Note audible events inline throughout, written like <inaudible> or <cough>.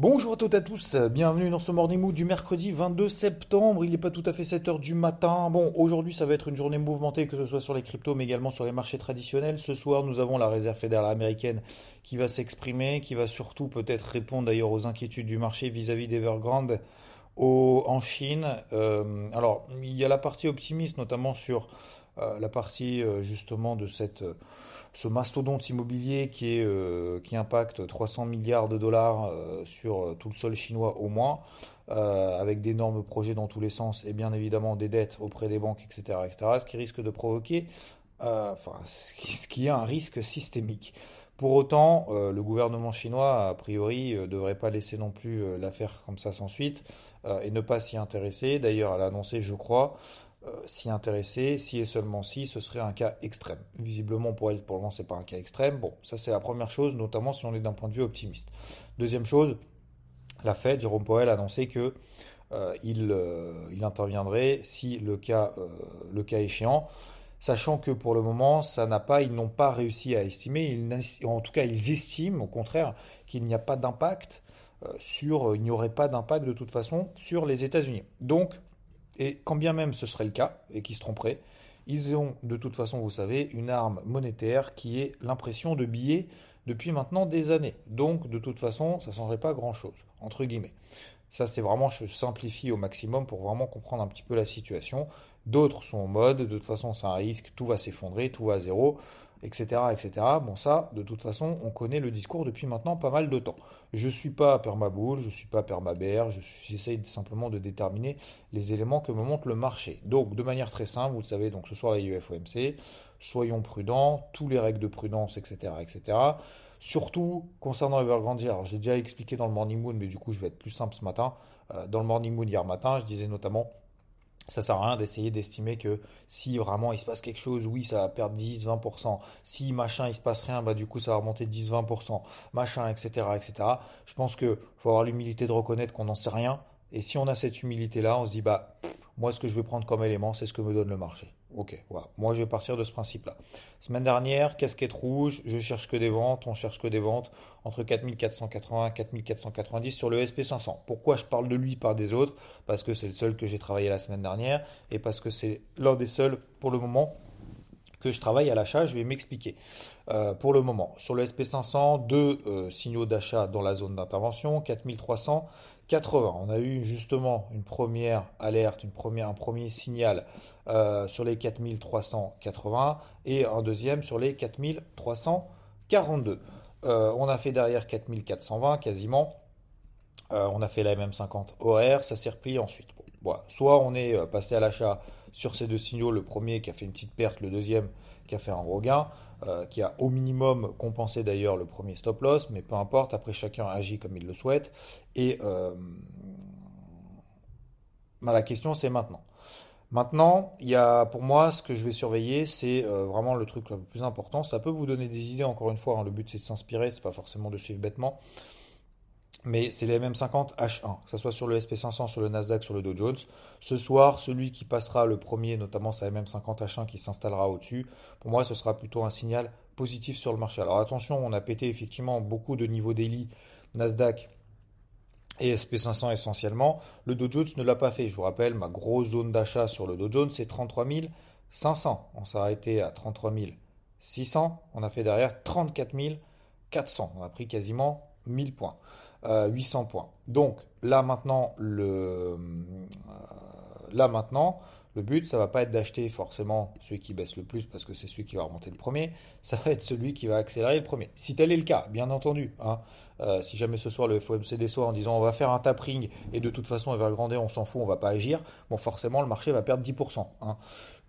Bonjour à toutes et à tous, bienvenue dans ce Morning Mood du mercredi 22 septembre. Il n'est pas tout à fait 7h du matin. Bon, aujourd'hui ça va être une journée mouvementée, que ce soit sur les cryptos mais également sur les marchés traditionnels. Ce soir, nous avons la réserve fédérale américaine qui va s'exprimer, qui va surtout peut-être répondre d'ailleurs aux inquiétudes du marché vis-à-vis d'Evergrande en Chine. Euh, alors, il y a la partie optimiste, notamment sur la partie euh, justement de cette ce mastodonte immobilier qui, euh, impacte 300 milliards de dollars euh, sur euh, tout le sol chinois au moins, avec d'énormes projets dans tous les sens et bien évidemment des dettes auprès des banques, etc., etc., ce qui risque de provoquer, enfin, <laughs> ce qui est un risque systémique. Pour autant, le gouvernement chinois, a priori, ne devrait pas laisser non plus l'affaire comme ça sans suite et ne pas s'y intéresser. D'ailleurs, elle a annoncé, je crois, euh, s'y intéresser, si et seulement si, ce serait un cas extrême. Visiblement, pour elle, pour le moment, c'est pas un cas extrême. Bon, ça c'est la première chose, notamment si on est d'un point de vue optimiste. Deuxième chose, la Fed, Jérôme Powell, a annoncé que euh, il, euh, il, interviendrait si le cas, le cas échéant, sachant que pour le moment, ça n'a pas, ils n'ont pas réussi à estimer, en tout cas, ils estiment, au contraire, qu'il n'y a pas d'impact sur, il n'y aurait pas d'impact de toute façon sur les États-Unis. Donc, et quand bien même ce serait le cas, et qu'ils se tromperaient, ils ont de toute façon, vous savez, une arme monétaire qui est l'impression de billets depuis maintenant des années. Donc, de toute façon, ça ne changerait pas grand-chose, entre guillemets. Ça, c'est vraiment, je simplifie au maximum pour vraiment comprendre un petit peu la situation. D'autres sont en mode, de toute façon, c'est un risque, tout va s'effondrer, tout va à zéro etc., etc. Bon, ça, de toute façon, on connaît le discours depuis maintenant pas mal de temps. Je ne suis pas permaboule, je ne suis pas permabère, j'essaye simplement de déterminer les éléments que me montre le marché. Donc, de manière très simple, vous le savez, donc ce soir les UFOMC, soyons prudents, tous les règles de prudence, etc., etc. Surtout concernant Evergrande, alors j'ai déjà expliqué dans le Morning Moon, mais du coup je vais être plus simple ce matin. Euh, dans le Morning Moon hier matin, je disais notamment ça sert à rien d'essayer d'estimer que si vraiment il se passe quelque chose, oui, ça va perdre 10, 20%. Si machin, il se passe rien, bah du coup, ça va remonter 10, 20%. Machin, etc., etc. Je pense que faut avoir l'humilité de reconnaître qu'on n'en sait rien. Et si on a cette humilité-là, on se dit, bah, moi, ce que je vais prendre comme élément, c'est ce que me donne le marché. Ok, voilà. Moi, je vais partir de ce principe-là. Semaine dernière, casquette rouge, je cherche que des ventes, on cherche que des ventes entre 4480 et 4490 sur le SP500. Pourquoi je parle de lui par des autres? Parce que c'est le seul que j'ai travaillé la semaine dernière et parce que c'est l'un des seuls, pour le moment, que je travaille à l'achat, je vais m'expliquer. Euh, pour le moment, sur le SP500, deux euh, signaux d'achat dans la zone d'intervention, 4300 80. On a eu justement une première alerte, un premier signal euh, sur les 4380 et un deuxième sur les 4342. Euh, on a fait derrière 4420 quasiment. Euh, on a fait la MM50 horaire, ça s'est repris ensuite. voilà. Soit on est passé à l'achat sur ces deux signaux, le premier qui a fait une petite perte, le deuxième qui a fait un gros gain. Euh, qui a au minimum compensé d'ailleurs le premier stop loss, mais peu importe, après chacun agit comme il le souhaite. Et euh, bah, la question c'est maintenant. Maintenant, il y a pour moi ce que je vais surveiller, c'est euh, vraiment le truc le plus important. Ça peut vous donner des idées, encore une fois, hein. le but c'est de s'inspirer, c'est pas forcément de suivre bêtement mais c'est les MM50 H1, que ce soit sur le SP500, sur le Nasdaq, sur le Dow Jones. Ce soir, celui qui passera le premier, notamment sa MM50 H1 qui s'installera au-dessus, pour moi, ce sera plutôt un signal positif sur le marché. Alors attention, on a pété effectivement beaucoup de niveaux daily Nasdaq et SP500 essentiellement. Le Dow Jones ne l'a pas fait. Je vous rappelle, ma grosse zone d'achat sur le Dow Jones, c'est 33 500. On s'est arrêté à 33 600. On a fait derrière 34 400. On a pris quasiment 1000 points. 800 points. Donc là maintenant, le, euh, là maintenant, le but, ça va pas être d'acheter forcément celui qui baisse le plus parce que c'est celui qui va remonter le premier, ça va être celui qui va accélérer le premier. Si tel est le cas, bien entendu, hein, euh, si jamais ce soir le FOMC déçoit en disant on va faire un tapering et de toute façon il va grandir, on s'en fout, on va pas agir, bon forcément le marché va perdre 10%. Hein.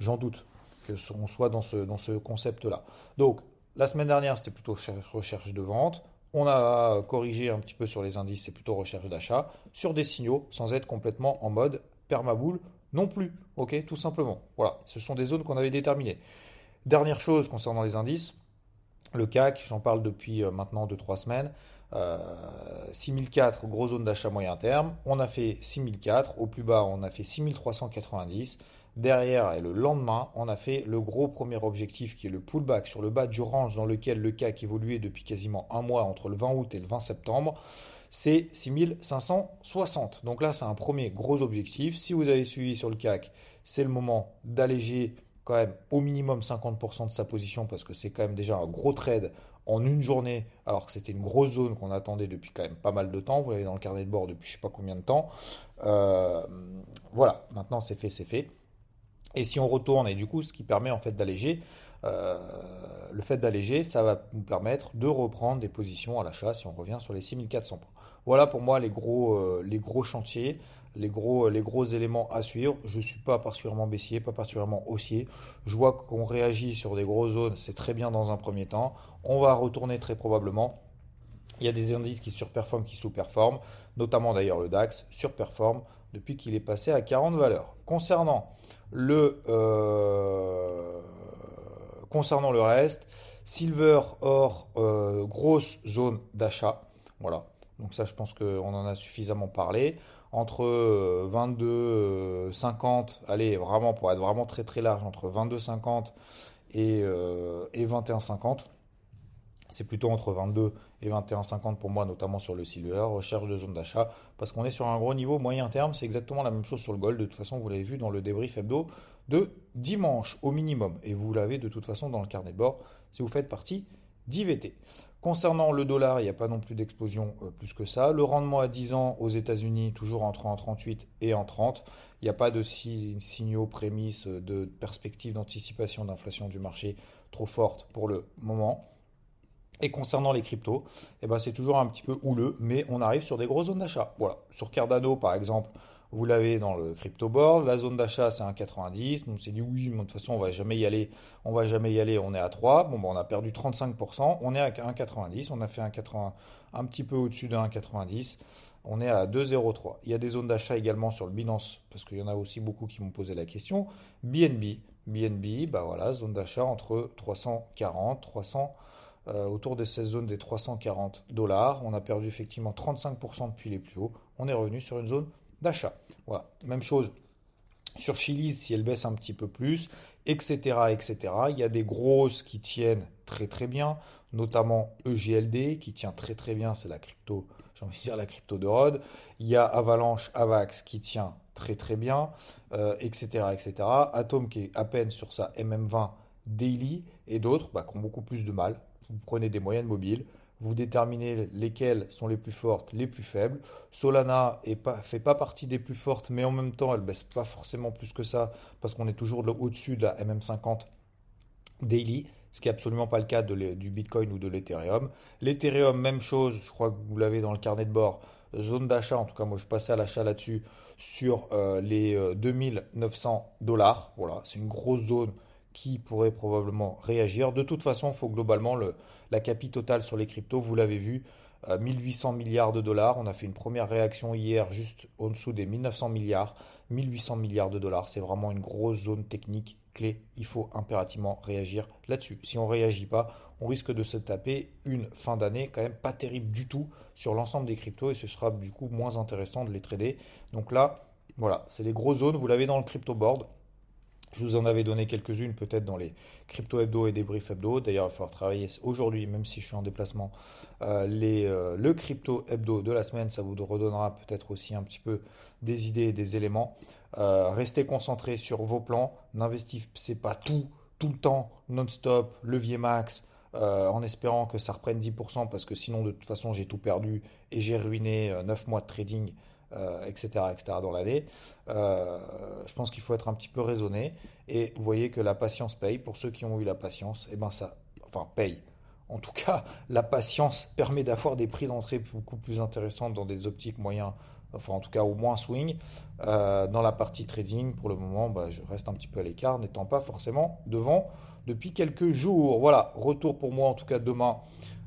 J'en doute que on soit dans ce, dans ce concept-là. Donc la semaine dernière, c'était plutôt recherche de vente. On a corrigé un petit peu sur les indices, c'est plutôt recherche d'achat. Sur des signaux, sans être complètement en mode permaboule non plus. Ok, tout simplement. Voilà, ce sont des zones qu'on avait déterminées. Dernière chose concernant les indices, le CAC, j'en parle depuis euh, maintenant 2-3 semaines. 6004, euh, gros zone d'achat moyen terme. On a fait 6004. Au plus bas, on a fait 6390. Derrière et le lendemain, on a fait le gros premier objectif qui est le pullback sur le bas du range dans lequel le CAC évoluait depuis quasiment un mois entre le 20 août et le 20 septembre. C'est 6560. Donc là, c'est un premier gros objectif. Si vous avez suivi sur le CAC, c'est le moment d'alléger quand même au minimum 50% de sa position parce que c'est quand même déjà un gros trade en une journée, alors que c'était une grosse zone qu'on attendait depuis quand même pas mal de temps. Vous l'avez dans le carnet de bord depuis je sais pas combien de temps. Euh, voilà, maintenant c'est fait, c'est fait. Et si on retourne, et du coup, ce qui permet en fait d'alléger, euh, le fait d'alléger, ça va nous permettre de reprendre des positions à l'achat si on revient sur les 6400 points. Voilà pour moi les gros, euh, les gros chantiers les gros, les gros éléments à suivre. Je ne suis pas particulièrement baissier, pas particulièrement haussier. Je vois qu'on réagit sur des grosses zones, c'est très bien dans un premier temps. On va retourner très probablement. Il y a des indices qui surperforment, qui sous-performent, notamment d'ailleurs le DAX surperforme depuis qu'il est passé à 40 valeurs. Concernant le, euh, concernant le reste, silver, or, euh, grosse zone d'achat. Voilà. Donc ça, je pense qu'on en a suffisamment parlé entre 22, 50, euh, allez, vraiment pour être vraiment très très large, entre 22, 50 et, et 21, 50. C'est plutôt entre 22 et 21, 50 pour moi, notamment sur le silver, recherche de zone d'achat, parce qu'on est sur un gros niveau moyen terme. C'est exactement la même chose sur le gold. De toute façon, vous l'avez vu dans le débrief hebdo de dimanche au minimum. Et vous l'avez de toute façon dans le carnet de bord si vous faites partie d'IVT. Concernant le dollar, il n'y a pas non plus d'explosion euh, plus que ça. Le rendement à 10 ans aux États-Unis, toujours entre en 38 et en 30. Il n'y a pas de signaux, prémices, euh, de perspectives d'anticipation d'inflation du marché trop forte pour le moment. Et concernant les cryptos, eh ben c'est toujours un petit peu houleux, mais on arrive sur des grosses zones d'achat. Voilà. Sur Cardano, par exemple, vous l'avez dans le crypto board. La zone d'achat, c'est 1,90. On s'est dit oui, mais de toute façon, on va jamais y aller. On va jamais y aller. On est à 3. Bon, on a perdu 35%. On est à 1,90. On a fait 1,80, un petit peu au-dessus de 1,90. On est à 2,03. Il y a des zones d'achat également sur le Binance, parce qu'il y en a aussi beaucoup qui m'ont posé la question. BNB. BNB, bah voilà, zone d'achat entre 340, 300, euh, autour de cette zone des 340 dollars. On a perdu effectivement 35% depuis les plus hauts. On est revenu sur une zone d'achat. Voilà. Même chose sur Chili's si elle baisse un petit peu plus, etc., etc. Il y a des grosses qui tiennent très très bien, notamment EGLD qui tient très très bien, c'est la crypto, j'ai envie de dire la crypto de Rod. Il y a Avalanche, Avax qui tient très très bien, etc., euh, etc. Atom qui est à peine sur sa MM20 daily et d'autres bah, qui ont beaucoup plus de mal. Vous prenez des moyennes mobiles, vous déterminez lesquelles sont les plus fortes, les plus faibles. Solana ne fait pas partie des plus fortes, mais en même temps, elle baisse pas forcément plus que ça, parce qu'on est toujours au-dessus de la MM50 daily, ce qui n'est absolument pas le cas du Bitcoin ou de l'Ethereum. L'Ethereum, même chose, je crois que vous l'avez dans le carnet de bord, zone d'achat, en tout cas moi je passais à l'achat là-dessus, sur euh, les 2900 euh, dollars. Voilà, c'est une grosse zone qui pourrait probablement réagir. De toute façon, il faut globalement le, la capi totale sur les cryptos, vous l'avez vu, 1800 euh, milliards de dollars. On a fait une première réaction hier juste en dessous des 1900 milliards. 1800 milliards de dollars, c'est vraiment une grosse zone technique clé. Il faut impérativement réagir là-dessus. Si on ne réagit pas, on risque de se taper une fin d'année quand même pas terrible du tout sur l'ensemble des cryptos et ce sera du coup moins intéressant de les trader. Donc là, voilà, c'est les grosses zones. Vous l'avez dans le crypto board. Je vous en avais donné quelques-unes peut-être dans les crypto hebdo et débrief hebdo. D'ailleurs, il va travailler aujourd'hui, même si je suis en déplacement, euh, euh, le crypto hebdo de la semaine. Ça vous redonnera peut-être aussi un petit peu des idées et des éléments. Euh, restez concentrés sur vos plans. N'investissez pas tout, tout le temps, non-stop, levier max. en espérant que ça reprenne 10% parce que sinon de toute façon j'ai tout perdu et j'ai ruiné 9 mois de trading euh, etc. dans l'année. Euh, je pense qu'il faut être un petit peu raisonné. Et vous voyez que la patience paye. Pour ceux qui ont eu la patience, eh ben ça, enfin, paye. En tout cas, la patience permet d'avoir des prix d'entrée beaucoup plus intéressants dans des optiques moyen, enfin en tout cas au moins swing. Euh, dans la partie trading, pour le moment, bah, je reste un petit peu à l'écart, n'étant pas forcément devant depuis quelques jours. Voilà, retour pour moi en tout cas demain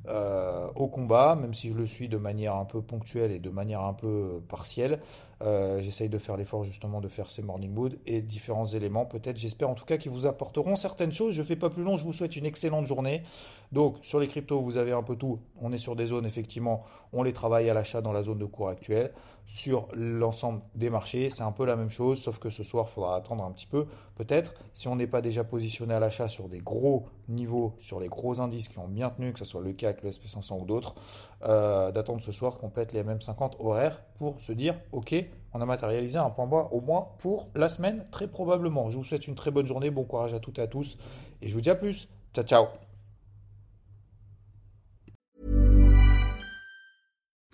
euh, au combat, même si je le suis de manière un peu ponctuelle et de manière un peu partielle. Euh, j'essaye de faire l'effort justement de faire ces morning mood et différents éléments. Peut-être, j'espère en tout cas qu'ils vous apporteront certaines choses. Je fais pas plus long, je vous souhaite une excellente journée. Donc sur les cryptos, vous avez un peu tout. On est sur des zones, effectivement, on les travaille à l'achat dans la zone de cours actuelle. Sur l'ensemble des marchés, c'est un peu la même chose, sauf que ce soir, il faudra attendre un petit peu. Peut-être, si on n'est pas déjà positionné à l'achat sur des gros niveaux, sur les gros indices qui ont bien tenu, que ce soit le CAC, le SP500 ou d'autres, euh, d'attendre ce soir qu'on pète les MM50 horaires pour se dire, ok, on a matérialisé un point bas au moins pour la semaine, très probablement. Je vous souhaite une très bonne journée, bon courage à toutes et à tous, et je vous dis à plus. Ciao, ciao